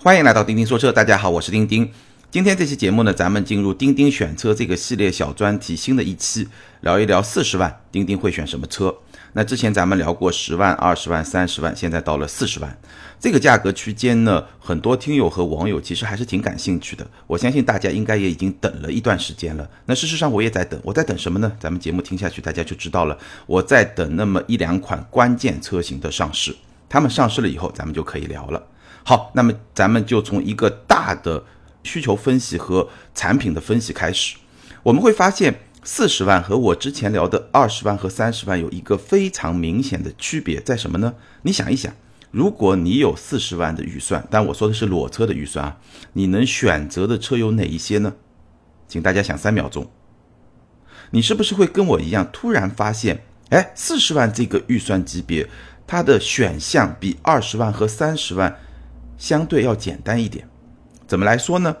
欢迎来到钉钉说车，大家好，我是钉钉。今天这期节目呢，咱们进入钉钉选车这个系列小专题新的一期，聊一聊四十万钉钉会选什么车。那之前咱们聊过十万、二十万、三十万，现在到了四十万这个价格区间呢，很多听友和网友其实还是挺感兴趣的。我相信大家应该也已经等了一段时间了。那事实上我也在等，我在等什么呢？咱们节目听下去大家就知道了。我在等那么一两款关键车型的上市，他们上市了以后，咱们就可以聊了。好，那么咱们就从一个大的需求分析和产品的分析开始，我们会发现。四十万和我之前聊的二十万和三十万有一个非常明显的区别在什么呢？你想一想，如果你有四十万的预算，但我说的是裸车的预算啊，你能选择的车有哪一些呢？请大家想三秒钟。你是不是会跟我一样，突然发现，哎，四十万这个预算级别，它的选项比二十万和三十万相对要简单一点？怎么来说呢？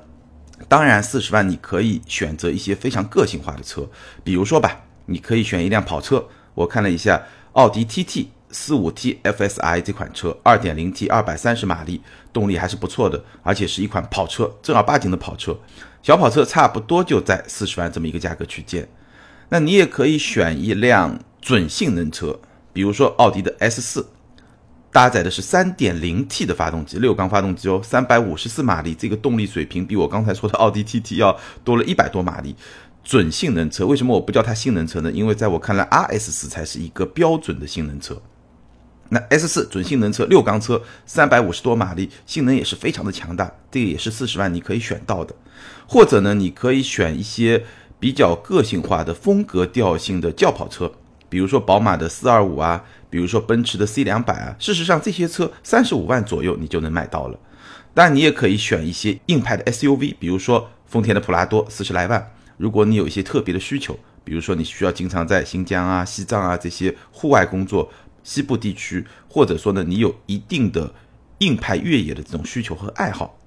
当然，四十万你可以选择一些非常个性化的车，比如说吧，你可以选一辆跑车。我看了一下，奥迪 TT 四五 T FSI 这款车，二点零 T，二百三十马力，动力还是不错的，而且是一款跑车，正儿八经的跑车。小跑车差不多就在四十万这么一个价格区间。那你也可以选一辆准性能车，比如说奥迪的 S 四。搭载的是 3.0T 的发动机，六缸发动机哦，354马力，这个动力水平比我刚才说的奥迪 TT 要多了一百多马力，准性能车。为什么我不叫它性能车呢？因为在我看来，RS4 才是一个标准的性能车。那 S4 准性能车，六缸车，三百五十多马力，性能也是非常的强大，这个也是四十万你可以选到的。或者呢，你可以选一些比较个性化的风格调性的轿跑车，比如说宝马的425啊。比如说奔驰的 C 两百啊，事实上这些车三十五万左右你就能买到了。但你也可以选一些硬派的 SUV，比如说丰田的普拉多四十来万。如果你有一些特别的需求，比如说你需要经常在新疆啊、西藏啊这些户外工作，西部地区，或者说呢你有一定的硬派越野的这种需求和爱好。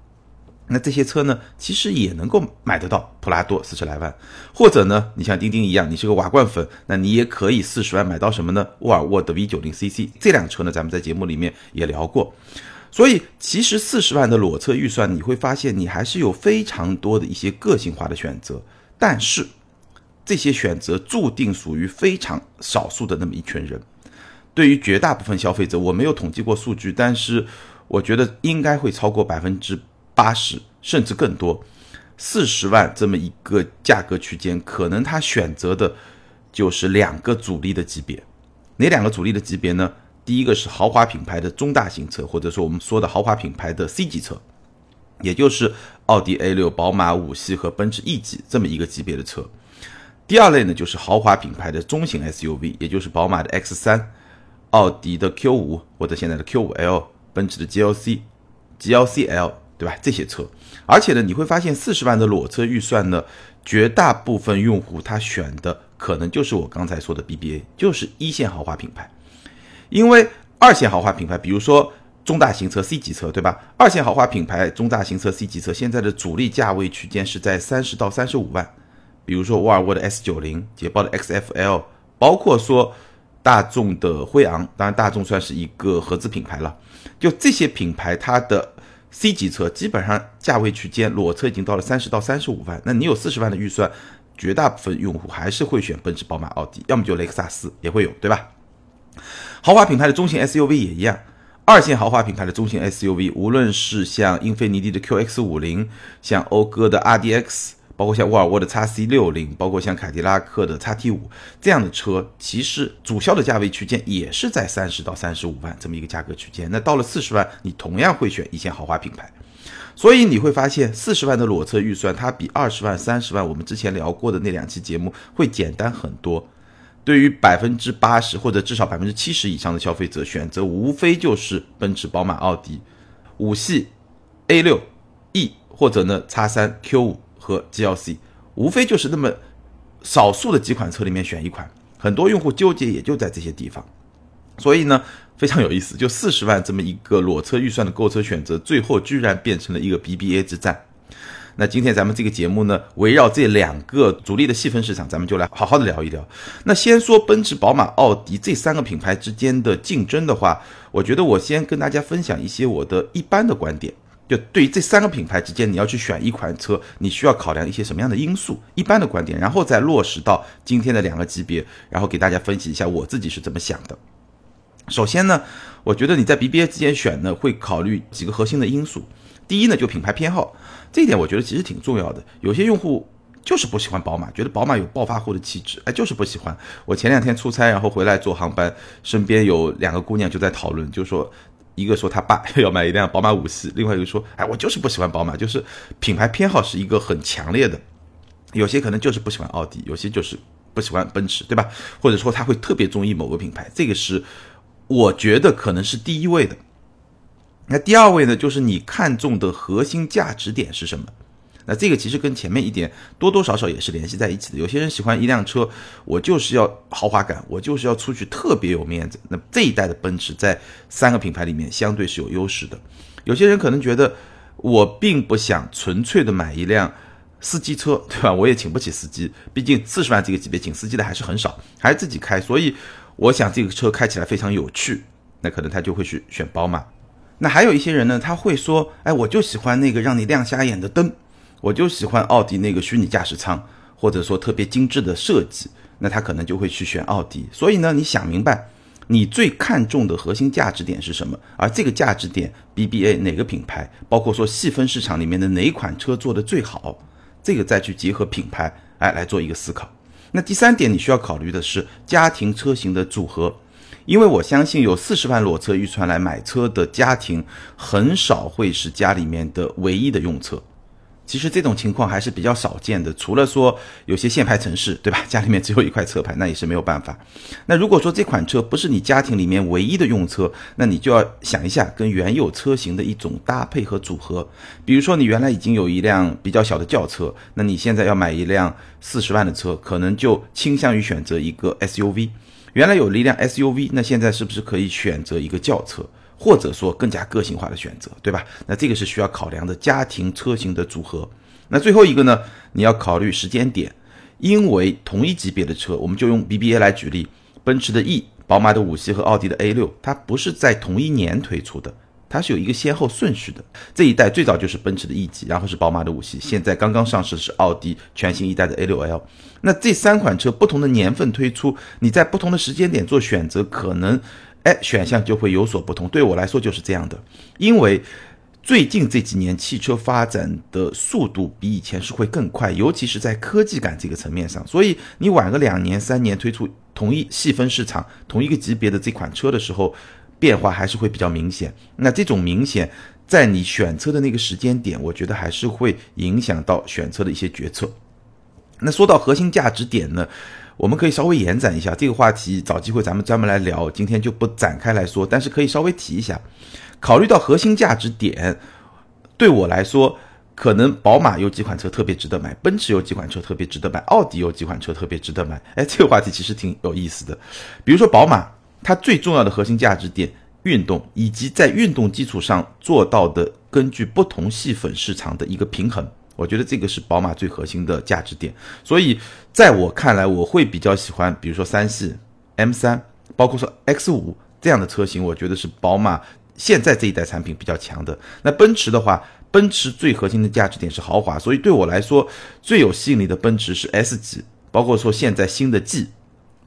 那这些车呢，其实也能够买得到普拉多四十来万，或者呢，你像钉钉一样，你是个瓦罐粉，那你也可以四十万买到什么呢？沃尔沃的 V 九零 CC 这辆车呢，咱们在节目里面也聊过。所以其实四十万的裸车预算，你会发现你还是有非常多的一些个性化的选择，但是这些选择注定属于非常少数的那么一群人。对于绝大部分消费者，我没有统计过数据，但是我觉得应该会超过百分之。八十甚至更多，四十万这么一个价格区间，可能他选择的就是两个主力的级别。哪两个主力的级别呢？第一个是豪华品牌的中大型车，或者说我们说的豪华品牌的 C 级车，也就是奥迪 A 六、宝马五系和奔驰 E 级这么一个级别的车。第二类呢，就是豪华品牌的中型 SUV，也就是宝马的 X 三、奥迪的 Q 五或者现在的 Q 五 L、奔驰的 GLC、GLC L。对吧？这些车，而且呢，你会发现四十万的裸车预算呢，绝大部分用户他选的可能就是我刚才说的 BBA，就是一线豪华品牌。因为二线豪华品牌，比如说中大型车 C 级车，对吧？二线豪华品牌中大型车 C 级车现在的主力价位区间是在三十到三十五万。比如说沃尔沃的 S 九零、捷豹的 XFL，包括说大众的辉昂，当然大众算是一个合资品牌了。就这些品牌，它的 C 级车基本上价位区间裸车已经到了三十到三十五万，那你有四十万的预算，绝大部分用户还是会选奔驰、宝马、奥迪，要么就雷克萨斯也会有，对吧？豪华品牌的中型 SUV 也一样，二线豪华品牌的中型 SUV，无论是像英菲尼迪的 QX 五零，像讴歌的 RDX。包括像沃尔沃的 x C 六零，包括像凯迪拉克的 x T 五这样的车，其实主销的价位区间也是在三十到三十五万这么一个价格区间。那到了四十万，你同样会选一线豪华品牌。所以你会发现，四十万的裸车预算，它比二十万、三十万我们之前聊过的那两期节目会简单很多。对于百分之八十或者至少百分之七十以上的消费者，选择无非就是奔驰、宝马、奥迪五系 A 六 E 或者呢 x 三 Q 五。和 GLC 无非就是那么少数的几款车里面选一款，很多用户纠结也就在这些地方，所以呢非常有意思，就四十万这么一个裸车预算的购车选择，最后居然变成了一个 BBA 之战。那今天咱们这个节目呢，围绕这两个主力的细分市场，咱们就来好好的聊一聊。那先说奔驰、宝马、奥迪这三个品牌之间的竞争的话，我觉得我先跟大家分享一些我的一般的观点。就对于这三个品牌之间，你要去选一款车，你需要考量一些什么样的因素？一般的观点，然后再落实到今天的两个级别，然后给大家分析一下我自己是怎么想的。首先呢，我觉得你在 BBA 之间选呢，会考虑几个核心的因素。第一呢，就品牌偏好，这一点我觉得其实挺重要的。有些用户就是不喜欢宝马，觉得宝马有暴发户的气质，哎，就是不喜欢。我前两天出差，然后回来坐航班，身边有两个姑娘就在讨论，就说。一个说他爸 要买一辆宝马五系，另外一个说，哎，我就是不喜欢宝马，就是品牌偏好是一个很强烈的。有些可能就是不喜欢奥迪，有些就是不喜欢奔驰，对吧？或者说他会特别中意某个品牌，这个是我觉得可能是第一位的。那第二位呢，就是你看中的核心价值点是什么？那这个其实跟前面一点多多少少也是联系在一起的。有些人喜欢一辆车，我就是要豪华感，我就是要出去特别有面子。那这一代的奔驰在三个品牌里面相对是有优势的。有些人可能觉得我并不想纯粹的买一辆司机车，对吧？我也请不起司机，毕竟四十万这个级别请司机的还是很少，还是自己开。所以我想这个车开起来非常有趣，那可能他就会去选宝马。那还有一些人呢，他会说，哎，我就喜欢那个让你亮瞎眼的灯。我就喜欢奥迪那个虚拟驾驶舱，或者说特别精致的设计，那他可能就会去选奥迪。所以呢，你想明白，你最看重的核心价值点是什么？而这个价值点，BBA 哪个品牌，包括说细分市场里面的哪款车做的最好，这个再去结合品牌，哎，来做一个思考。那第三点，你需要考虑的是家庭车型的组合，因为我相信有四十万裸车预算来买车的家庭，很少会是家里面的唯一的用车。其实这种情况还是比较少见的，除了说有些限牌城市，对吧？家里面只有一块车牌，那也是没有办法。那如果说这款车不是你家庭里面唯一的用车，那你就要想一下跟原有车型的一种搭配和组合。比如说你原来已经有一辆比较小的轿车，那你现在要买一辆四十万的车，可能就倾向于选择一个 SUV。原来有了一辆 SUV，那现在是不是可以选择一个轿车？或者说更加个性化的选择，对吧？那这个是需要考量的家庭车型的组合。那最后一个呢，你要考虑时间点，因为同一级别的车，我们就用 BBA 来举例，奔驰的 E、宝马的五系和奥迪的 A 六，它不是在同一年推出的，它是有一个先后顺序的。这一代最早就是奔驰的 E 级，然后是宝马的五系，现在刚刚上市是奥迪全新一代的 A 六 L。那这三款车不同的年份推出，你在不同的时间点做选择，可能。哎，选项就会有所不同。对我来说就是这样的，因为最近这几年汽车发展的速度比以前是会更快，尤其是在科技感这个层面上。所以你晚个两年、三年推出同一细分市场、同一个级别的这款车的时候，变化还是会比较明显。那这种明显，在你选车的那个时间点，我觉得还是会影响到选车的一些决策。那说到核心价值点呢？我们可以稍微延展一下这个话题，找机会咱们专门来聊。今天就不展开来说，但是可以稍微提一下。考虑到核心价值点，对我来说，可能宝马有几款车特别值得买，奔驰有几款车特别值得买，奥迪有几款车特别值得买。哎，这个话题其实挺有意思的。比如说宝马，它最重要的核心价值点，运动，以及在运动基础上做到的，根据不同细分市场的一个平衡。我觉得这个是宝马最核心的价值点，所以在我看来，我会比较喜欢，比如说三系、M 三，包括说 X 五这样的车型，我觉得是宝马现在这一代产品比较强的。那奔驰的话，奔驰最核心的价值点是豪华，所以对我来说最有吸引力的奔驰是 S 级，包括说现在新的 G，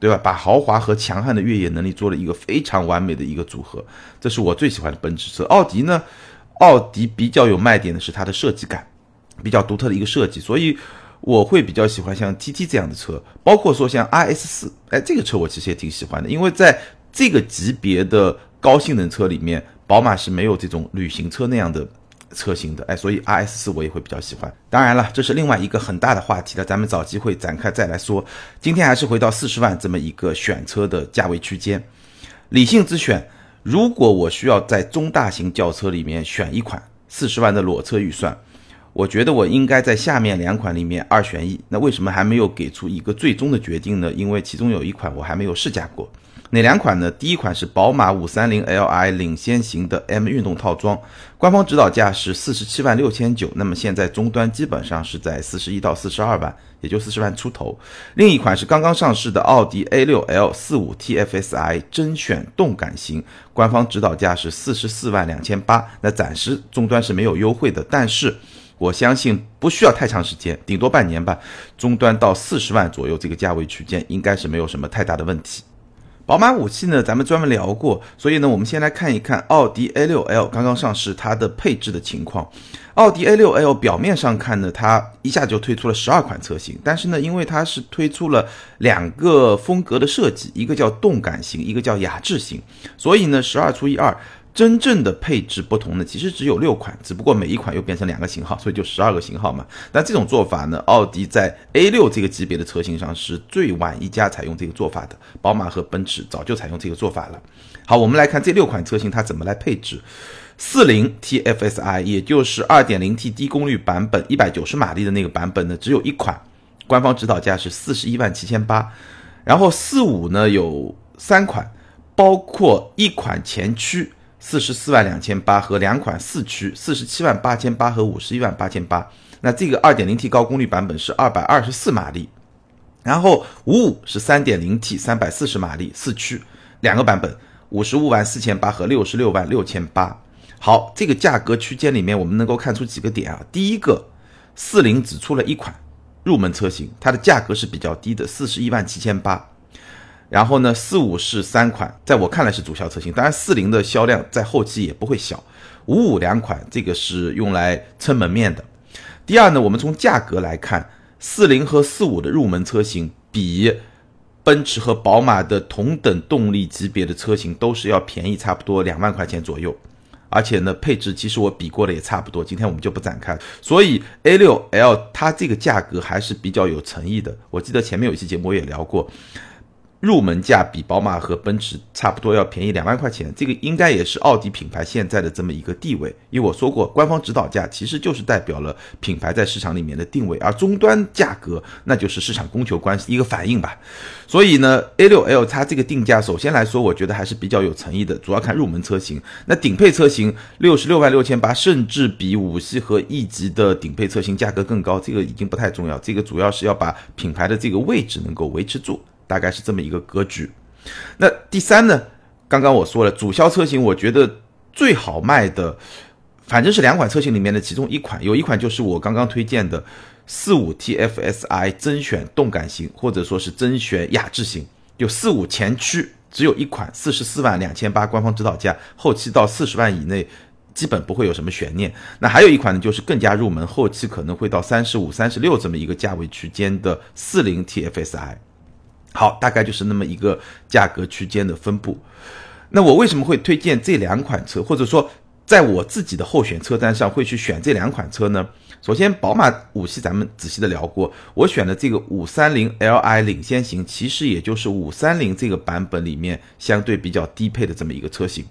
对吧？把豪华和强悍的越野能力做了一个非常完美的一个组合，这是我最喜欢的奔驰车。奥迪呢，奥迪比较有卖点的是它的设计感。比较独特的一个设计，所以我会比较喜欢像 TT 这样的车，包括说像 RS 四，哎，这个车我其实也挺喜欢的，因为在这个级别的高性能车里面，宝马是没有这种旅行车那样的车型的，哎，所以 RS 四我也会比较喜欢。当然了，这是另外一个很大的话题了，咱们找机会展开再来说。今天还是回到四十万这么一个选车的价位区间，理性之选。如果我需要在中大型轿车里面选一款四十万的裸车预算。我觉得我应该在下面两款里面二选一。那为什么还没有给出一个最终的决定呢？因为其中有一款我还没有试驾过。哪两款呢？第一款是宝马五三零 Li 领先型的 M 运动套装，官方指导价是四十七万六千九，那么现在终端基本上是在四十一到四十二万，也就四十万出头。另一款是刚刚上市的奥迪 A 六 L 四五 TFSI 甄选动感型，官方指导价是四十四万两千八，那暂时终端是没有优惠的，但是。我相信不需要太长时间，顶多半年吧。终端到四十万左右这个价位区间，应该是没有什么太大的问题。宝马五系呢，咱们专门聊过，所以呢，我们先来看一看奥迪 A6L 刚刚上市它的配置的情况。奥迪 A6L 表面上看呢，它一下就推出了十二款车型，但是呢，因为它是推出了两个风格的设计，一个叫动感型，一个叫雅致型，所以呢，十二除以二。真正的配置不同呢，其实只有六款，只不过每一款又变成两个型号，所以就十二个型号嘛。但这种做法呢，奥迪在 A 六这个级别的车型上是最晚一家采用这个做法的，宝马和奔驰早就采用这个做法了。好，我们来看这六款车型它怎么来配置。四零 TFSI，也就是二点零 T 低功率版本，一百九十马力的那个版本呢，只有一款，官方指导价是四十一万七千八。然后四五呢有三款，包括一款前驱。四十四万两千八和两款四驱，四十七万八千八和五十一万八千八。那这个二点零 T 高功率版本是二百二十四马力，然后五五是三点零 T 三百四十马力四驱，两个版本五十五万四千八和六十六万六千八。好，这个价格区间里面我们能够看出几个点啊。第一个，四零只出了一款入门车型，它的价格是比较低的，四十一万七千八。然后呢，四五是三款，在我看来是主销车型，当然四零的销量在后期也不会小。五五两款，这个是用来撑门面的。第二呢，我们从价格来看，四零和四五的入门车型比奔驰和宝马的同等动力级别的车型都是要便宜差不多两万块钱左右，而且呢，配置其实我比过的也差不多，今天我们就不展开。所以 A 六 L 它这个价格还是比较有诚意的。我记得前面有一期节目我也聊过。入门价比宝马和奔驰差不多要便宜两万块钱，这个应该也是奥迪品牌现在的这么一个地位。因为我说过，官方指导价其实就是代表了品牌在市场里面的定位，而终端价格那就是市场供求关系一个反应吧。所以呢，A6L 它这个定价，首先来说，我觉得还是比较有诚意的，主要看入门车型。那顶配车型六十六万六千八，甚至比五系和 E 级的顶配车型价格更高，这个已经不太重要，这个主要是要把品牌的这个位置能够维持住。大概是这么一个格局。那第三呢？刚刚我说了，主销车型，我觉得最好卖的，反正是两款车型里面的其中一款，有一款就是我刚刚推荐的四五 TFSI 甄选动感型，或者说是甄选雅致型。就四五前驱只有一款，四十四万两千八，官方指导价，后期到四十万以内基本不会有什么悬念。那还有一款呢，就是更加入门，后期可能会到三十五、三十六这么一个价位区间的四零 TFSI。好，大概就是那么一个价格区间的分布。那我为什么会推荐这两款车，或者说在我自己的候选车单上会去选这两款车呢？首先，宝马五系咱们仔细的聊过，我选的这个五三零 Li 领先型，其实也就是五三零这个版本里面相对比较低配的这么一个车型。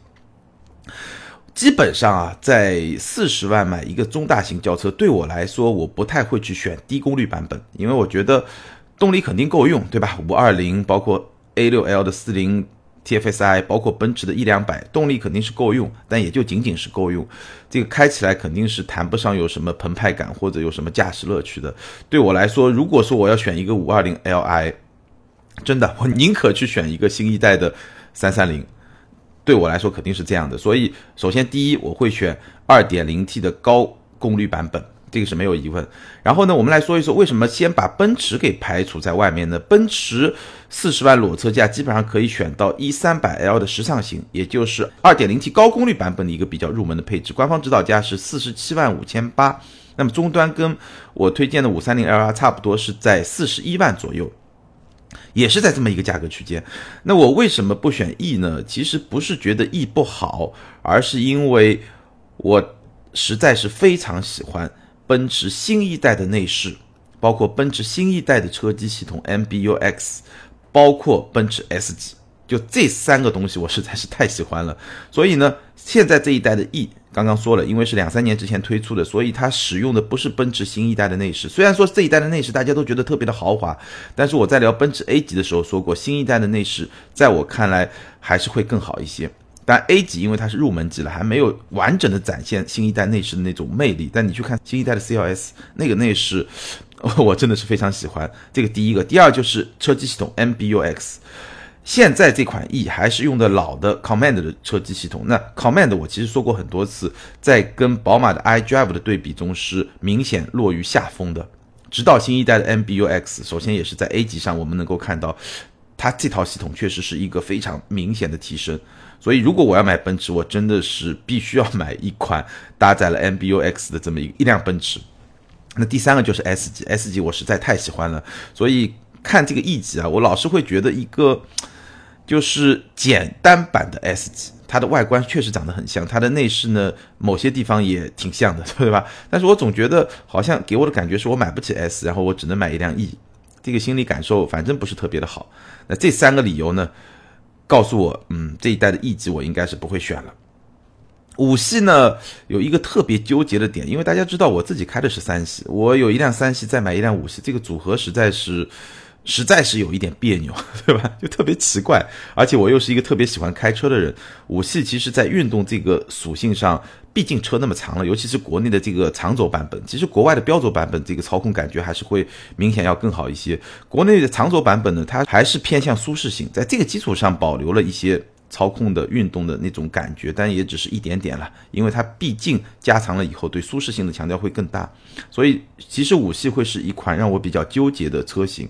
基本上啊，在四十万买一个中大型轿车，对我来说，我不太会去选低功率版本，因为我觉得。动力肯定够用，对吧？五二零，包括 A 六 L 的四零 TFSI，包括奔驰的一两百，动力肯定是够用，但也就仅仅是够用。这个开起来肯定是谈不上有什么澎湃感或者有什么驾驶乐趣的。对我来说，如果说我要选一个五二零 Li，真的，我宁可去选一个新一代的三三零。对我来说肯定是这样的。所以，首先第一，我会选二点零 T 的高功率版本。这个是没有疑问。然后呢，我们来说一说为什么先把奔驰给排除在外面呢？奔驰四十万裸车价基本上可以选到 E 三百 L 的时尚型，也就是二点零 T 高功率版本的一个比较入门的配置。官方指导价是四十七万五千八，那么终端跟我推荐的五三零 LR 差不多，是在四十一万左右，也是在这么一个价格区间。那我为什么不选 E 呢？其实不是觉得 E 不好，而是因为我实在是非常喜欢。奔驰新一代的内饰，包括奔驰新一代的车机系统 MBUX，包括奔驰 S 级，就这三个东西我实在是太喜欢了。所以呢，现在这一代的 E 刚刚说了，因为是两三年之前推出的，所以它使用的不是奔驰新一代的内饰。虽然说这一代的内饰大家都觉得特别的豪华，但是我在聊奔驰 A 级的时候说过，新一代的内饰在我看来还是会更好一些。但 A 级因为它是入门级了，还没有完整的展现新一代内饰的那种魅力。但你去看新一代的 CLS 那个内饰，我真的是非常喜欢。这个第一个，第二就是车机系统 MBUX。现在这款 E 还是用的老的 Command 的车机系统。那 Command 我其实说过很多次，在跟宝马的 iDrive 的对比中是明显落于下风的。直到新一代的 MBUX，首先也是在 A 级上，我们能够看到它这套系统确实是一个非常明显的提升。所以如果我要买奔驰，我真的是必须要买一款搭载了 MBUX 的这么一一辆奔驰。那第三个就是 S 级，S 级我实在太喜欢了，所以看这个 E 级啊，我老是会觉得一个。就是简单版的 S 级，它的外观确实长得很像，它的内饰呢，某些地方也挺像的，对吧？但是我总觉得好像给我的感觉是我买不起 S，然后我只能买一辆 E，这个心理感受反正不是特别的好。那这三个理由呢，告诉我，嗯，这一代的 E 级我应该是不会选了。五系呢，有一个特别纠结的点，因为大家知道我自己开的是三系，我有一辆三系，再买一辆五系，这个组合实在是。实在是有一点别扭，对吧？就特别奇怪，而且我又是一个特别喜欢开车的人。五系其实在运动这个属性上，毕竟车那么长了，尤其是国内的这个长轴版本，其实国外的标轴版本这个操控感觉还是会明显要更好一些。国内的长轴版本呢，它还是偏向舒适性，在这个基础上保留了一些操控的运动的那种感觉，但也只是一点点了，因为它毕竟加长了以后，对舒适性的强调会更大。所以其实五系会是一款让我比较纠结的车型。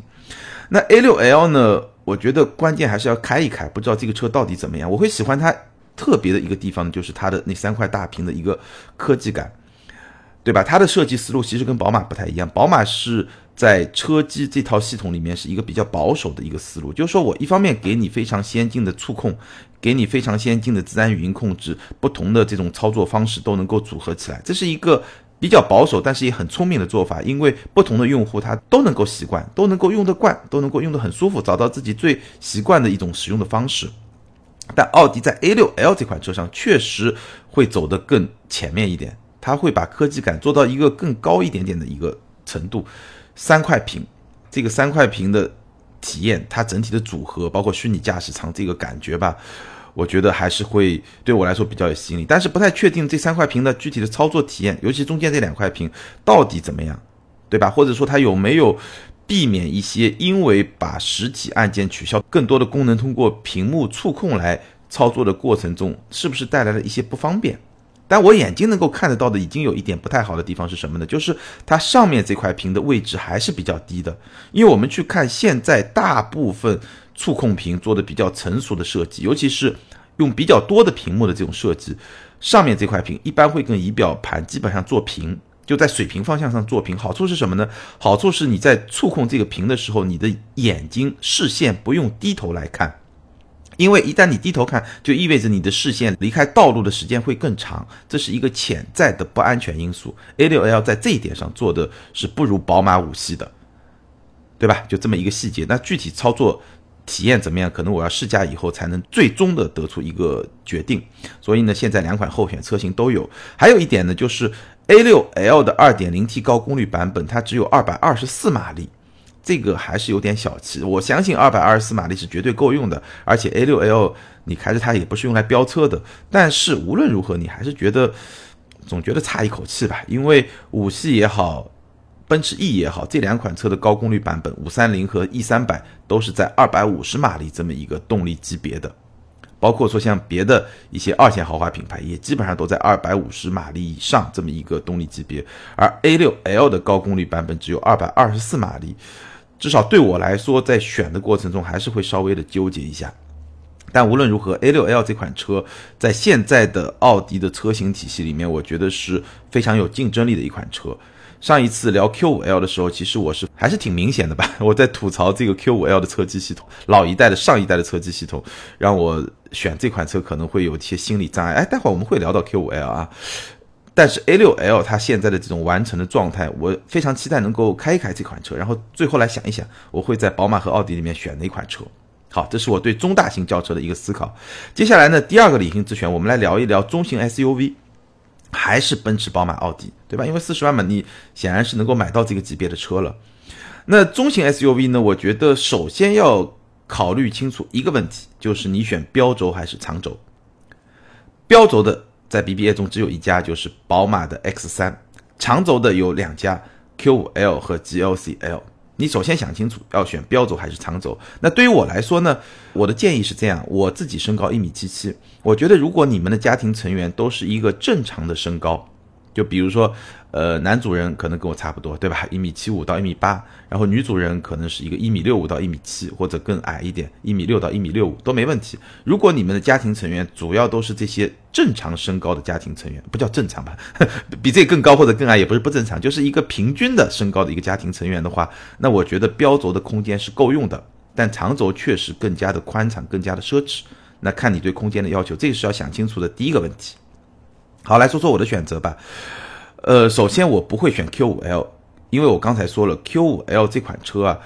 那 A6L 呢？我觉得关键还是要开一开，不知道这个车到底怎么样。我会喜欢它特别的一个地方，就是它的那三块大屏的一个科技感，对吧？它的设计思路其实跟宝马不太一样。宝马是在车机这套系统里面是一个比较保守的一个思路，就是说我一方面给你非常先进的触控，给你非常先进的自然语音控制，不同的这种操作方式都能够组合起来，这是一个。比较保守，但是也很聪明的做法，因为不同的用户他都能够习惯，都能够用得惯，都能够用得很舒服，找到自己最习惯的一种使用的方式。但奥迪在 A6L 这款车上确实会走得更前面一点，它会把科技感做到一个更高一点点的一个程度。三块屏，这个三块屏的体验，它整体的组合，包括虚拟驾驶舱这个感觉吧。我觉得还是会对我来说比较有吸引力，但是不太确定这三块屏的具体的操作体验，尤其中间这两块屏到底怎么样，对吧？或者说它有没有避免一些因为把实体按键取消，更多的功能通过屏幕触控来操作的过程中，是不是带来了一些不方便？但我眼睛能够看得到的，已经有一点不太好的地方是什么呢？就是它上面这块屏的位置还是比较低的，因为我们去看现在大部分。触控屏做的比较成熟的设计，尤其是用比较多的屏幕的这种设计，上面这块屏一般会跟仪表盘基本上做平，就在水平方向上做平。好处是什么呢？好处是你在触控这个屏的时候，你的眼睛视线不用低头来看，因为一旦你低头看，就意味着你的视线离开道路的时间会更长，这是一个潜在的不安全因素。A6L 在这一点上做的是不如宝马五系的，对吧？就这么一个细节，那具体操作。体验怎么样？可能我要试驾以后才能最终的得出一个决定。所以呢，现在两款候选车型都有。还有一点呢，就是 A6L 的 2.0T 高功率版本，它只有224马力，这个还是有点小气。我相信224马力是绝对够用的，而且 A6L 你开着它也不是用来飙车的。但是无论如何，你还是觉得总觉得差一口气吧，因为五系也好。奔驰 E 也好，这两款车的高功率版本五三零和 E 三百都是在二百五十马力这么一个动力级别的，包括说像别的一些二线豪华品牌，也基本上都在二百五十马力以上这么一个动力级别。而 A 六 L 的高功率版本只有二百二十四马力，至少对我来说，在选的过程中还是会稍微的纠结一下。但无论如何，A 六 L 这款车在现在的奥迪的车型体系里面，我觉得是非常有竞争力的一款车。上一次聊 Q5L 的时候，其实我是还是挺明显的吧，我在吐槽这个 Q5L 的车机系统，老一代的上一代的车机系统，让我选这款车可能会有一些心理障碍。哎，待会儿我们会聊到 Q5L 啊，但是 A6L 它现在的这种完成的状态，我非常期待能够开一开这款车，然后最后来想一想，我会在宝马和奥迪里面选哪款车。好，这是我对中大型轿车的一个思考。接下来呢，第二个理性之选，我们来聊一聊中型 SUV。还是奔驰、宝马、奥迪，对吧？因为四十万嘛，你显然是能够买到这个级别的车了。那中型 SUV 呢？我觉得首先要考虑清楚一个问题，就是你选标轴还是长轴。标轴的在 BBA 中只有一家，就是宝马的 X3；长轴的有两家，Q5L 和 GLC-L。你首先想清楚要选标轴还是长轴。那对于我来说呢，我的建议是这样：我自己身高一米七七，我觉得如果你们的家庭成员都是一个正常的身高，就比如说。呃，男主人可能跟我差不多，对吧？一米七五到一米八，然后女主人可能是一个一米六五到一米七，或者更矮一点，一米六到一米六五都没问题。如果你们的家庭成员主要都是这些正常身高的家庭成员，不叫正常吧？比这更高或者更矮也不是不正常，就是一个平均的身高的一个家庭成员的话，那我觉得标轴的空间是够用的，但长轴确实更加的宽敞，更加的奢侈。那看你对空间的要求，这个是要想清楚的第一个问题。好，来说说我的选择吧。呃，首先我不会选 Q5L，因为我刚才说了 Q5L 这款车啊，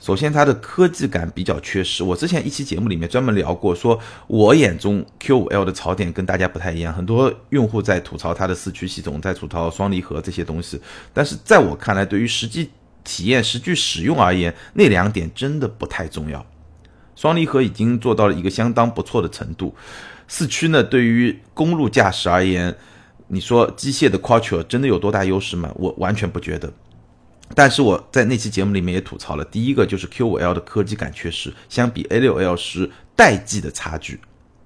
首先它的科技感比较缺失。我之前一期节目里面专门聊过，说我眼中 Q5L 的槽点跟大家不太一样，很多用户在吐槽它的四驱系统，在吐槽双离合这些东西。但是在我看来，对于实际体验、实际使用而言，那两点真的不太重要。双离合已经做到了一个相当不错的程度，四驱呢，对于公路驾驶而言。你说机械的 Quattro 真的有多大优势吗？我完全不觉得。但是我在那期节目里面也吐槽了，第一个就是 Q5L 的科技感缺失，相比 A6L 是代际的差距，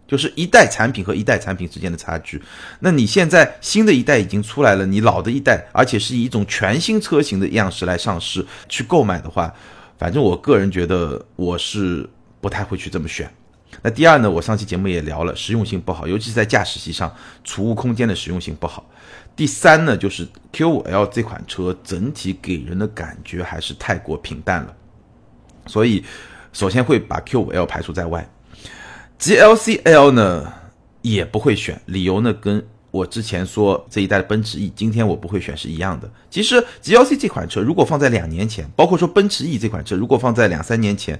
就是一代产品和一代产品之间的差距。那你现在新的一代已经出来了，你老的一代，而且是以一种全新车型的样式来上市去购买的话，反正我个人觉得我是不太会去这么选。那第二呢？我上期节目也聊了，实用性不好，尤其是在驾驶席上，储物空间的实用性不好。第三呢，就是 Q 五 L 这款车整体给人的感觉还是太过平淡了，所以首先会把 Q 五 L 排除在外。GLC-L 呢也不会选，理由呢跟我之前说这一代的奔驰 E，今天我不会选是一样的。其实 GLC 这款车如果放在两年前，包括说奔驰 E 这款车如果放在两三年前。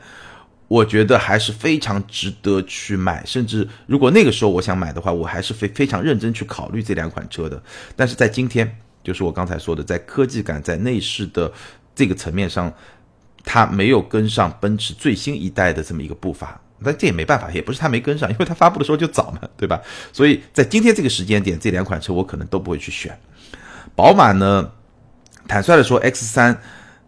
我觉得还是非常值得去买，甚至如果那个时候我想买的话，我还是非非常认真去考虑这两款车的。但是在今天，就是我刚才说的，在科技感、在内饰的这个层面上，它没有跟上奔驰最新一代的这么一个步伐。但这也没办法，也不是它没跟上，因为它发布的时候就早嘛，对吧？所以在今天这个时间点，这两款车我可能都不会去选。宝马呢，坦率的说，X 三。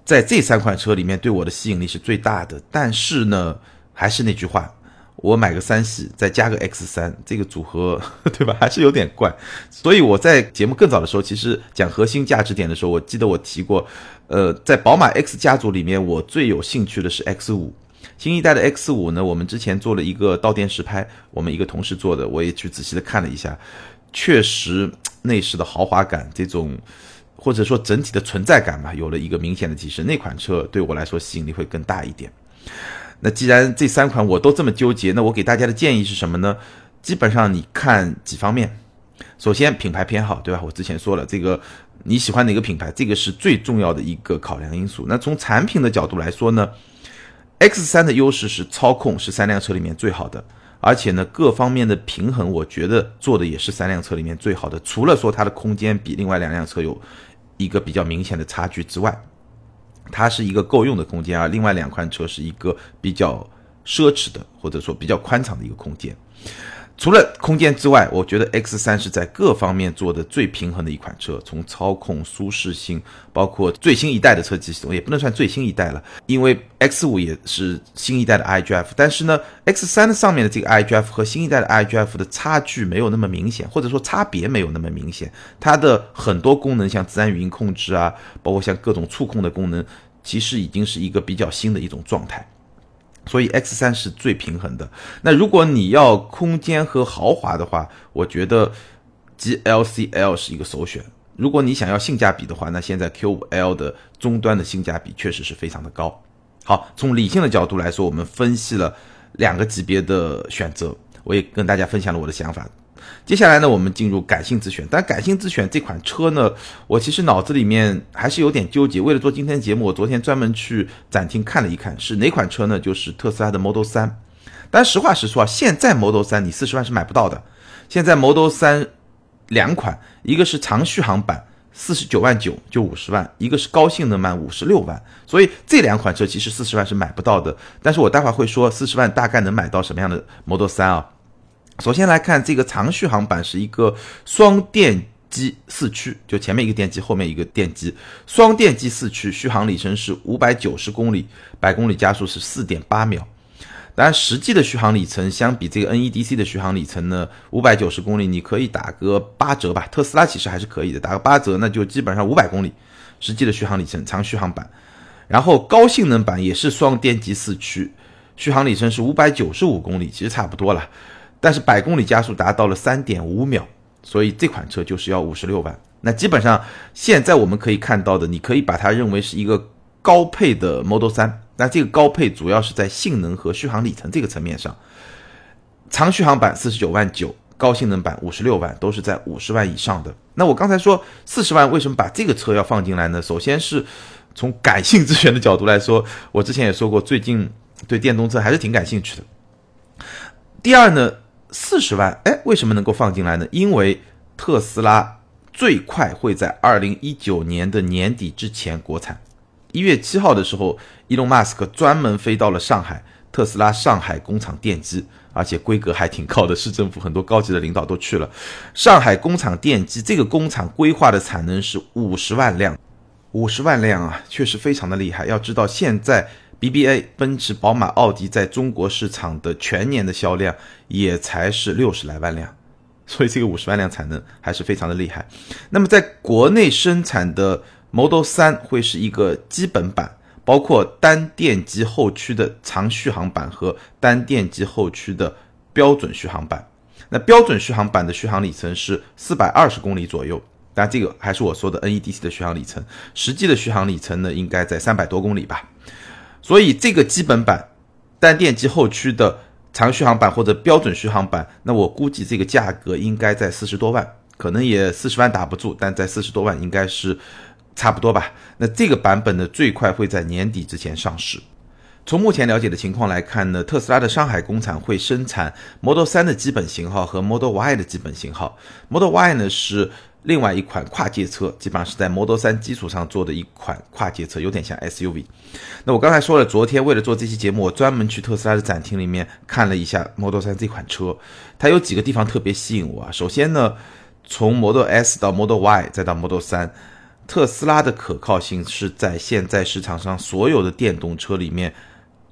在这三款车里面，对我的吸引力是最大的。但是呢，还是那句话，我买个三系再加个 X 三，这个组合，对吧？还是有点怪。所以我在节目更早的时候，其实讲核心价值点的时候，我记得我提过，呃，在宝马 X 家族里面，我最有兴趣的是 X 五。新一代的 X 五呢，我们之前做了一个倒电实拍，我们一个同事做的，我也去仔细的看了一下，确实内饰的豪华感，这种。或者说整体的存在感嘛，有了一个明显的提升。那款车对我来说吸引力会更大一点。那既然这三款我都这么纠结，那我给大家的建议是什么呢？基本上你看几方面。首先品牌偏好，对吧？我之前说了，这个你喜欢哪个品牌，这个是最重要的一个考量因素。那从产品的角度来说呢，X 三的优势是操控是三辆车里面最好的，而且呢各方面的平衡，我觉得做的也是三辆车里面最好的。除了说它的空间比另外两辆车有。一个比较明显的差距之外，它是一个够用的空间，啊另外两款车是一个比较奢侈的，或者说比较宽敞的一个空间。除了空间之外，我觉得 X 三是在各方面做的最平衡的一款车，从操控、舒适性，包括最新一代的车机系统，也不能算最新一代了，因为 X 五也是新一代的 iDrive，但是呢，X 三的上面的这个 iDrive 和新一代的 iDrive 的差距没有那么明显，或者说差别没有那么明显，它的很多功能，像自然语音控制啊，包括像各种触控的功能，其实已经是一个比较新的一种状态。所以 X 三是最平衡的。那如果你要空间和豪华的话，我觉得 GLC-L 是一个首选。如果你想要性价比的话，那现在 Q 五 L 的终端的性价比确实是非常的高。好，从理性的角度来说，我们分析了两个级别的选择，我也跟大家分享了我的想法。接下来呢，我们进入感性自选。但感性自选这款车呢，我其实脑子里面还是有点纠结。为了做今天节目，我昨天专门去展厅看了一看，是哪款车呢？就是特斯拉的 Model 3。但实话实说啊，现在 Model 3你四十万是买不到的。现在 Model 3两款，一个是长续航版四十九万九就五十万，一个是高性能版五十六万，所以这两款车其实四十万是买不到的。但是我待会儿会说四十万大概能买到什么样的 Model 3啊？首先来看这个长续航版是一个双电机四驱，就前面一个电机，后面一个电机，双电机四驱，续航里程是五百九十公里，百公里加速是四点八秒。当然，实际的续航里程相比这个 NEDC 的续航里程呢，五百九十公里，你可以打个八折吧。特斯拉其实还是可以的，打个八折，那就基本上五百公里。实际的续航里程，长续航版，然后高性能版也是双电机四驱，续航里程是五百九十五公里，其实差不多了。但是百公里加速达到了三点五秒，所以这款车就是要五十六万。那基本上现在我们可以看到的，你可以把它认为是一个高配的 Model 三。那这个高配主要是在性能和续航里程这个层面上，长续航版四十九万九，高性能版五十六万，都是在五十万以上的。那我刚才说四十万为什么把这个车要放进来呢？首先是从感性之选的角度来说，我之前也说过，最近对电动车还是挺感兴趣的。第二呢，四十万，哎，为什么能够放进来呢？因为特斯拉最快会在二零一九年的年底之前国产。一月七号的时候，伊隆马斯克专门飞到了上海特斯拉上海工厂奠基，而且规格还挺高的，市政府很多高级的领导都去了。上海工厂奠基，这个工厂规划的产能是五十万辆，五十万辆啊，确实非常的厉害。要知道，现在 BBA 奔驰、宝马、奥迪在中国市场的全年的销量也才是六十来万辆，所以这个五十万辆产能还是非常的厉害。那么在国内生产的。Model 3会是一个基本版，包括单电机后驱的长续航版和单电机后驱的标准续航版。那标准续航版的续航里程是四百二十公里左右，但这个还是我说的 NEDC 的续航里程，实际的续航里程呢应该在三百多公里吧。所以这个基本版单电机后驱的长续航版或者标准续航版，那我估计这个价格应该在四十多万，可能也四十万打不住，但在四十多万应该是。差不多吧。那这个版本呢，最快会在年底之前上市。从目前了解的情况来看呢，特斯拉的上海工厂会生产 Model 3的基本型号和 Model Y 的基本型号。Model Y 呢是另外一款跨界车，基本上是在 Model 3基础上做的一款跨界车，有点像 SUV。那我刚才说了，昨天为了做这期节目，我专门去特斯拉的展厅里面看了一下 Model 3这款车，它有几个地方特别吸引我啊。首先呢，从 Model S 到 Model Y 再到 Model 3。特斯拉的可靠性是在现在市场上所有的电动车里面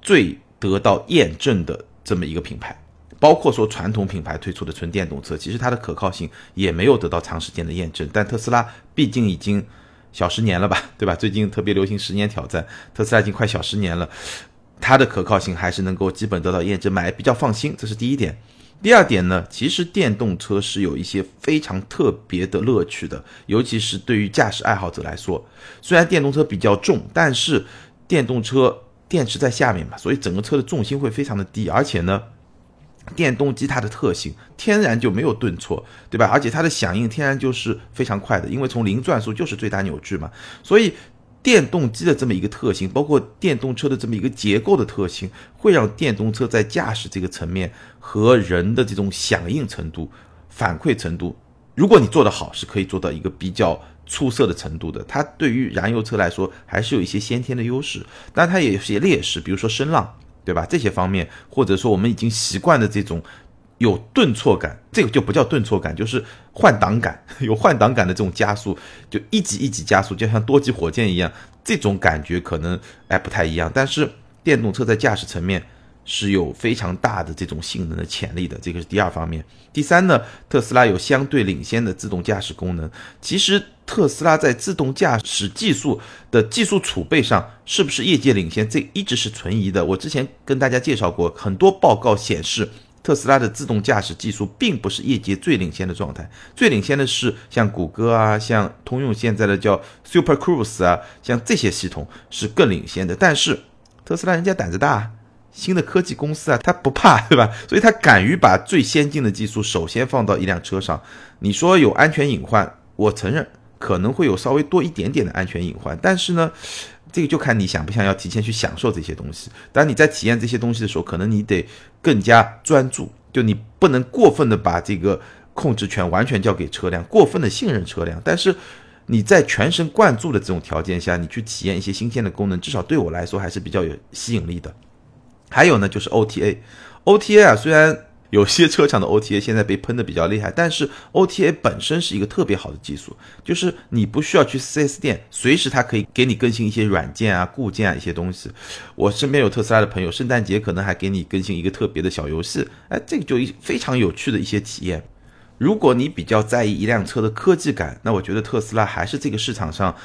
最得到验证的这么一个品牌，包括说传统品牌推出的纯电动车，其实它的可靠性也没有得到长时间的验证。但特斯拉毕竟已经小十年了吧，对吧？最近特别流行十年挑战，特斯拉已经快小十年了，它的可靠性还是能够基本得到验证，买比较放心，这是第一点。第二点呢，其实电动车是有一些非常特别的乐趣的，尤其是对于驾驶爱好者来说。虽然电动车比较重，但是电动车电池在下面嘛，所以整个车的重心会非常的低。而且呢，电动机它的特性天然就没有顿挫，对吧？而且它的响应天然就是非常快的，因为从零转速就是最大扭矩嘛，所以。电动机的这么一个特性，包括电动车的这么一个结构的特性，会让电动车在驾驶这个层面和人的这种响应程度、反馈程度，如果你做得好，是可以做到一个比较出色的程度的。它对于燃油车来说，还是有一些先天的优势，但它也有些劣势，比如说声浪，对吧？这些方面，或者说我们已经习惯的这种。有顿挫感，这个就不叫顿挫感，就是换挡感。有换挡感的这种加速，就一级一级加速，就像多级火箭一样，这种感觉可能哎不太一样。但是电动车在驾驶层面是有非常大的这种性能的潜力的，这个是第二方面。第三呢，特斯拉有相对领先的自动驾驶功能。其实特斯拉在自动驾驶技术的技术储备上是不是业界领先，这一直是存疑的。我之前跟大家介绍过，很多报告显示。特斯拉的自动驾驶技术并不是业界最领先的状态，最领先的是像谷歌啊，像通用现在的叫 Super Cruise 啊，像这些系统是更领先的。但是特斯拉人家胆子大，新的科技公司啊，他不怕，对吧？所以他敢于把最先进的技术首先放到一辆车上。你说有安全隐患，我承认可能会有稍微多一点点的安全隐患，但是呢。这个就看你想不想要提前去享受这些东西。当你在体验这些东西的时候，可能你得更加专注，就你不能过分的把这个控制权完全交给车辆，过分的信任车辆。但是你在全神贯注的这种条件下，你去体验一些新鲜的功能，至少对我来说还是比较有吸引力的。还有呢，就是 OTA，OTA 啊，虽然。有些车厂的 OTA 现在被喷的比较厉害，但是 OTA 本身是一个特别好的技术，就是你不需要去 4S 店，随时它可以给你更新一些软件啊、固件啊一些东西。我身边有特斯拉的朋友，圣诞节可能还给你更新一个特别的小游戏，哎，这个就一非常有趣的一些体验。如果你比较在意一辆车的科技感，那我觉得特斯拉还是这个市场上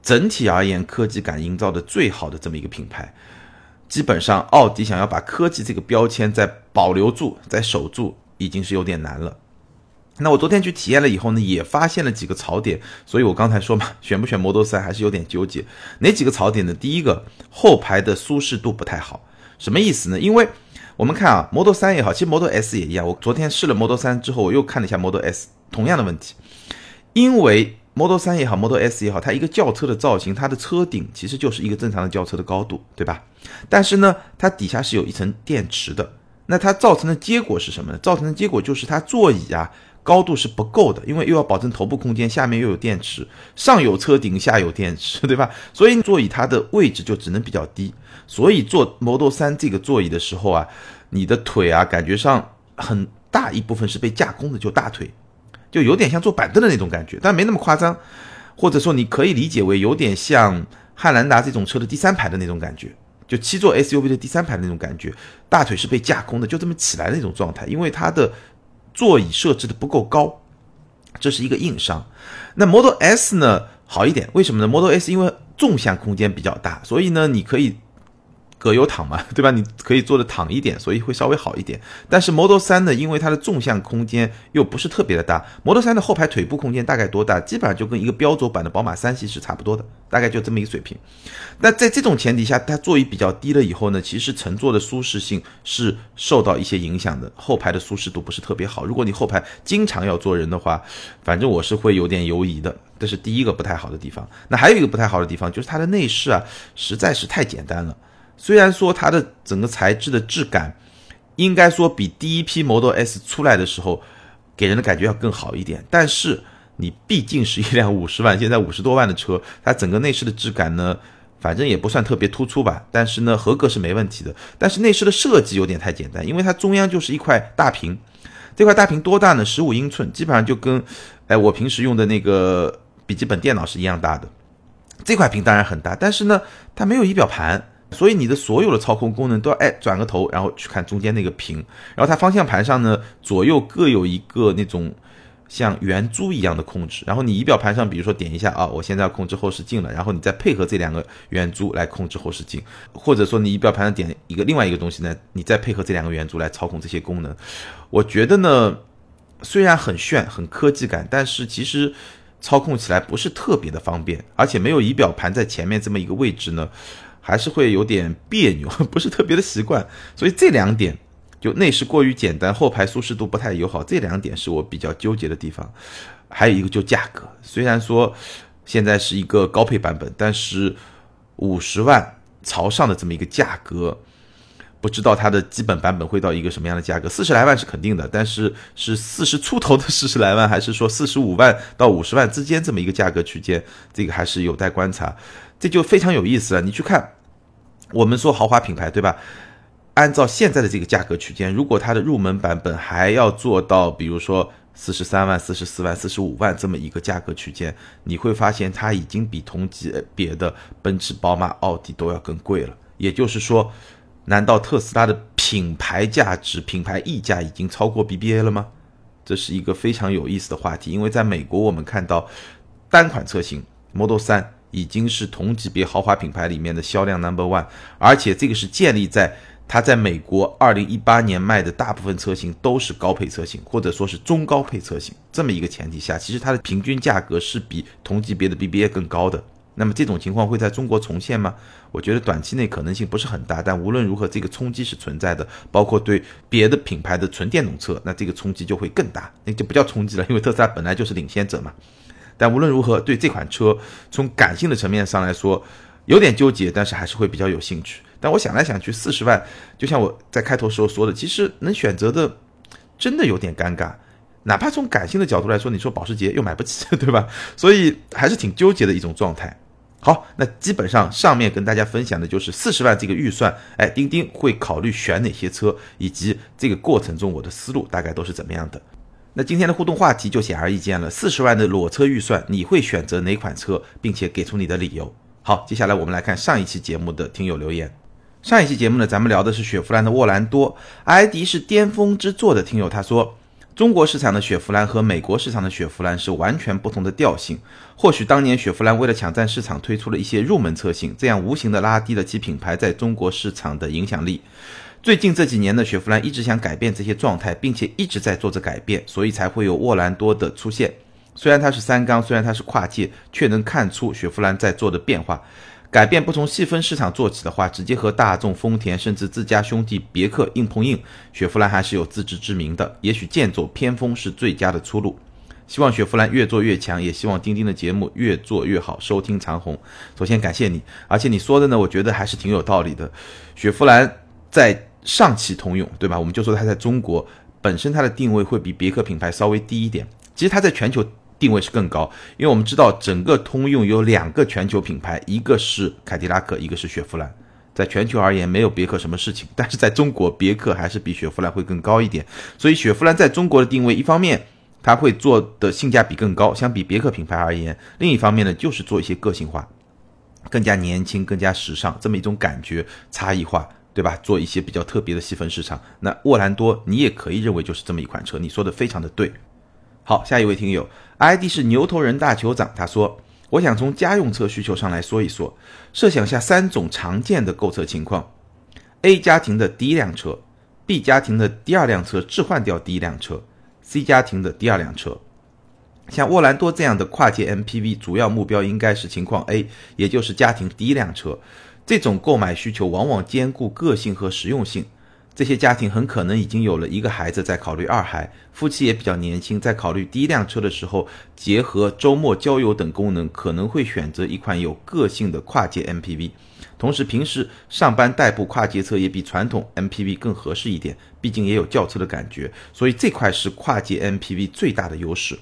整体而言科技感营造的最好的这么一个品牌。基本上，奥迪想要把科技这个标签再保留住、再守住，已经是有点难了。那我昨天去体验了以后呢，也发现了几个槽点，所以我刚才说嘛，选不选 Model 3还是有点纠结。哪几个槽点呢？第一个，后排的舒适度不太好。什么意思呢？因为我们看啊，Model 3也好，其实 Model S 也一样。我昨天试了 Model 3之后，我又看了一下 Model S，同样的问题，因为。Model 3也好，Model S 也好，它一个轿车的造型，它的车顶其实就是一个正常的轿车的高度，对吧？但是呢，它底下是有一层电池的。那它造成的结果是什么呢？造成的结果就是它座椅啊高度是不够的，因为又要保证头部空间，下面又有电池，上有车顶，下有电池，对吧？所以座椅它的位置就只能比较低。所以坐 Model 3这个座椅的时候啊，你的腿啊感觉上很大一部分是被架空的，就大腿。就有点像坐板凳的那种感觉，但没那么夸张，或者说你可以理解为有点像汉兰达这种车的第三排的那种感觉，就七座 SUV 的第三排那种感觉，大腿是被架空的，就这么起来的那种状态，因为它的座椅设置的不够高，这是一个硬伤。那 Model S 呢好一点，为什么呢？Model S 因为纵向空间比较大，所以呢你可以。葛优躺嘛，对吧？你可以坐的躺一点，所以会稍微好一点。但是 Model 3呢，因为它的纵向空间又不是特别的大，Model 3的后排腿部空间大概多大？基本上就跟一个标轴版的宝马三系是差不多的，大概就这么一个水平。那在这种前提下，它座椅比较低了以后呢，其实乘坐的舒适性是受到一些影响的，后排的舒适度不是特别好。如果你后排经常要坐人的话，反正我是会有点犹疑的，这是第一个不太好的地方。那还有一个不太好的地方就是它的内饰啊，实在是太简单了。虽然说它的整个材质的质感，应该说比第一批 Model S 出来的时候给人的感觉要更好一点，但是你毕竟是一辆五十万，现在五十多万的车，它整个内饰的质感呢，反正也不算特别突出吧。但是呢，合格是没问题的。但是内饰的设计有点太简单，因为它中央就是一块大屏，这块大屏多大呢？十五英寸，基本上就跟哎我平时用的那个笔记本电脑是一样大的。这块屏当然很大，但是呢，它没有仪表盘。所以你的所有的操控功能都要哎转个头，然后去看中间那个屏，然后它方向盘上呢左右各有一个那种像圆珠一样的控制，然后你仪表盘上比如说点一下啊，我现在要控制后视镜了，然后你再配合这两个圆珠来控制后视镜，或者说你仪表盘上点一个另外一个东西呢，你再配合这两个圆珠来操控这些功能。我觉得呢，虽然很炫很科技感，但是其实操控起来不是特别的方便，而且没有仪表盘在前面这么一个位置呢。还是会有点别扭，不是特别的习惯，所以这两点就内饰过于简单，后排舒适度不太友好，这两点是我比较纠结的地方。还有一个就价格，虽然说现在是一个高配版本，但是五十万朝上的这么一个价格，不知道它的基本版本会到一个什么样的价格。四十来万是肯定的，但是是四十出头的四十来万，还是说四十五万到五十万之间这么一个价格区间，这个还是有待观察。这就非常有意思了。你去看，我们说豪华品牌，对吧？按照现在的这个价格区间，如果它的入门版本还要做到，比如说四十三万、四十四万、四十五万这么一个价格区间，你会发现它已经比同级别的奔驰、宝马、奥迪都要更贵了。也就是说，难道特斯拉的品牌价值、品牌溢价已经超过 BBA 了吗？这是一个非常有意思的话题。因为在美国，我们看到单款车型 Model 3。已经是同级别豪华品牌里面的销量 number one，而且这个是建立在它在美国二零一八年卖的大部分车型都是高配车型，或者说是中高配车型这么一个前提下，其实它的平均价格是比同级别的 BBA 更高的。那么这种情况会在中国重现吗？我觉得短期内可能性不是很大，但无论如何，这个冲击是存在的，包括对别的品牌的纯电动车，那这个冲击就会更大，那就不叫冲击了，因为特斯拉本来就是领先者嘛。但无论如何，对这款车从感性的层面上来说，有点纠结，但是还是会比较有兴趣。但我想来想去，四十万，就像我在开头时候说的，其实能选择的真的有点尴尬。哪怕从感性的角度来说，你说保时捷又买不起，对吧？所以还是挺纠结的一种状态。好，那基本上上面跟大家分享的就是四十万这个预算，哎，钉钉会考虑选哪些车，以及这个过程中我的思路大概都是怎么样的。那今天的互动话题就显而易见了，四十万的裸车预算，你会选择哪款车，并且给出你的理由。好，接下来我们来看上一期节目的听友留言。上一期节目呢，咱们聊的是雪佛兰的沃兰多，ID 是巅峰之作的听友他说。中国市场的雪佛兰和美国市场的雪佛兰是完全不同的调性。或许当年雪佛兰为了抢占市场，推出了一些入门车型，这样无形的拉低了其品牌在中国市场的影响力。最近这几年呢，雪佛兰一直想改变这些状态，并且一直在做着改变，所以才会有沃兰多的出现。虽然它是三缸，虽然它是跨界，却能看出雪佛兰在做的变化。改变不从细分市场做起的话，直接和大众、丰田甚至自家兄弟别克硬碰硬，雪佛兰还是有自知之明的。也许剑走偏锋是最佳的出路。希望雪佛兰越做越强，也希望钉钉的节目越做越好。收听长虹，首先感谢你，而且你说的呢，我觉得还是挺有道理的。雪佛兰在上汽通用，对吧？我们就说它在中国本身它的定位会比别克品牌稍微低一点，其实它在全球。定位是更高，因为我们知道整个通用有两个全球品牌，一个是凯迪拉克，一个是雪佛兰。在全球而言，没有别克什么事情，但是在中国，别克还是比雪佛兰会更高一点。所以雪佛兰在中国的定位，一方面它会做的性价比更高，相比别克品牌而言；另一方面呢，就是做一些个性化，更加年轻、更加时尚这么一种感觉差异化，对吧？做一些比较特别的细分市场。那沃兰多，你也可以认为就是这么一款车，你说的非常的对。好，下一位听友，ID 是牛头人大酋长，他说：“我想从家用车需求上来说一说，设想下三种常见的购车情况：A 家庭的第一辆车，B 家庭的第二辆车置换掉第一辆车，C 家庭的第二辆车。像沃兰多这样的跨界 MPV，主要目标应该是情况 A，也就是家庭第一辆车。这种购买需求往往兼顾个性和实用性。”这些家庭很可能已经有了一个孩子，在考虑二孩，夫妻也比较年轻，在考虑第一辆车的时候，结合周末郊游等功能，可能会选择一款有个性的跨界 MPV。同时，平时上班代步跨界车也比传统 MPV 更合适一点，毕竟也有轿车的感觉，所以这块是跨界 MPV 最大的优势。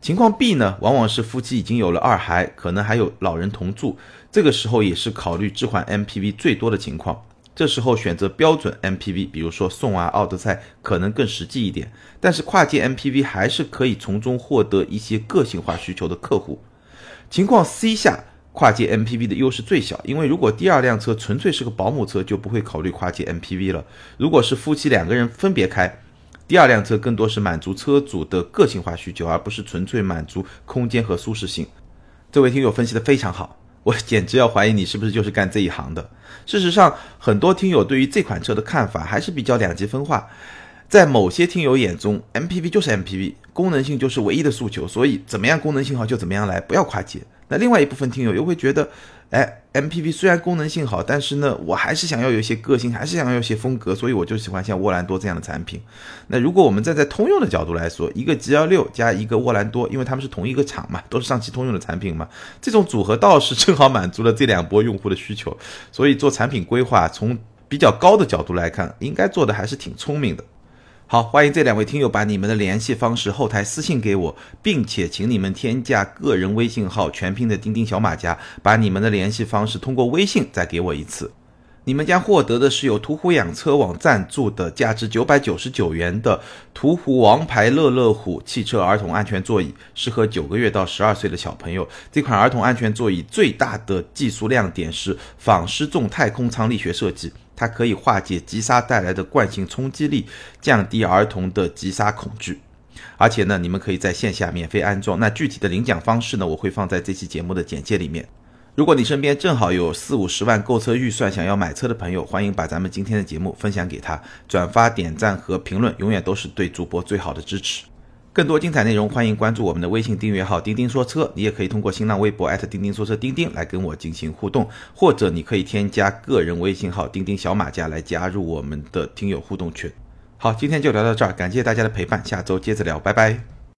情况 B 呢，往往是夫妻已经有了二孩，可能还有老人同住，这个时候也是考虑置换 MPV 最多的情况。这时候选择标准 MPV，比如说宋啊、奥德赛，可能更实际一点。但是跨界 MPV 还是可以从中获得一些个性化需求的客户。情况 C 下，跨界 MPV 的优势最小，因为如果第二辆车纯粹是个保姆车，就不会考虑跨界 MPV 了。如果是夫妻两个人分别开，第二辆车更多是满足车主的个性化需求，而不是纯粹满足空间和舒适性。这位听友分析的非常好。我简直要怀疑你是不是就是干这一行的。事实上，很多听友对于这款车的看法还是比较两极分化。在某些听友眼中，MPV 就是 MPV，功能性就是唯一的诉求，所以怎么样功能性好就怎么样来，不要跨界。那另外一部分听友又会觉得，哎，MPV 虽然功能性好，但是呢，我还是想要有一些个性，还是想要有些风格，所以我就喜欢像沃兰多这样的产品。那如果我们站在通用的角度来说，一个 G L 六加一个沃兰多，因为他们是同一个厂嘛，都是上汽通用的产品嘛，这种组合倒是正好满足了这两波用户的需求。所以做产品规划，从比较高的角度来看，应该做的还是挺聪明的。好，欢迎这两位听友把你们的联系方式后台私信给我，并且请你们添加个人微信号全拼的钉钉小马甲，把你们的联系方式通过微信再给我一次。你们将获得的是由途虎养车网赞助的价值九百九十九元的途虎王牌乐乐虎汽车儿童安全座椅，适合九个月到十二岁的小朋友。这款儿童安全座椅最大的技术亮点是仿失重太空舱力学设计。它可以化解急刹带来的惯性冲击力，降低儿童的急刹恐惧。而且呢，你们可以在线下免费安装。那具体的领奖方式呢，我会放在这期节目的简介里面。如果你身边正好有四五十万购车预算，想要买车的朋友，欢迎把咱们今天的节目分享给他，转发、点赞和评论，永远都是对主播最好的支持。更多精彩内容，欢迎关注我们的微信订阅号“钉钉说车”。你也可以通过新浪微博钉钉说车钉钉来跟我进行互动，或者你可以添加个人微信号“钉钉小马甲”来加入我们的听友互动群。好，今天就聊到这儿，感谢大家的陪伴，下周接着聊，拜拜。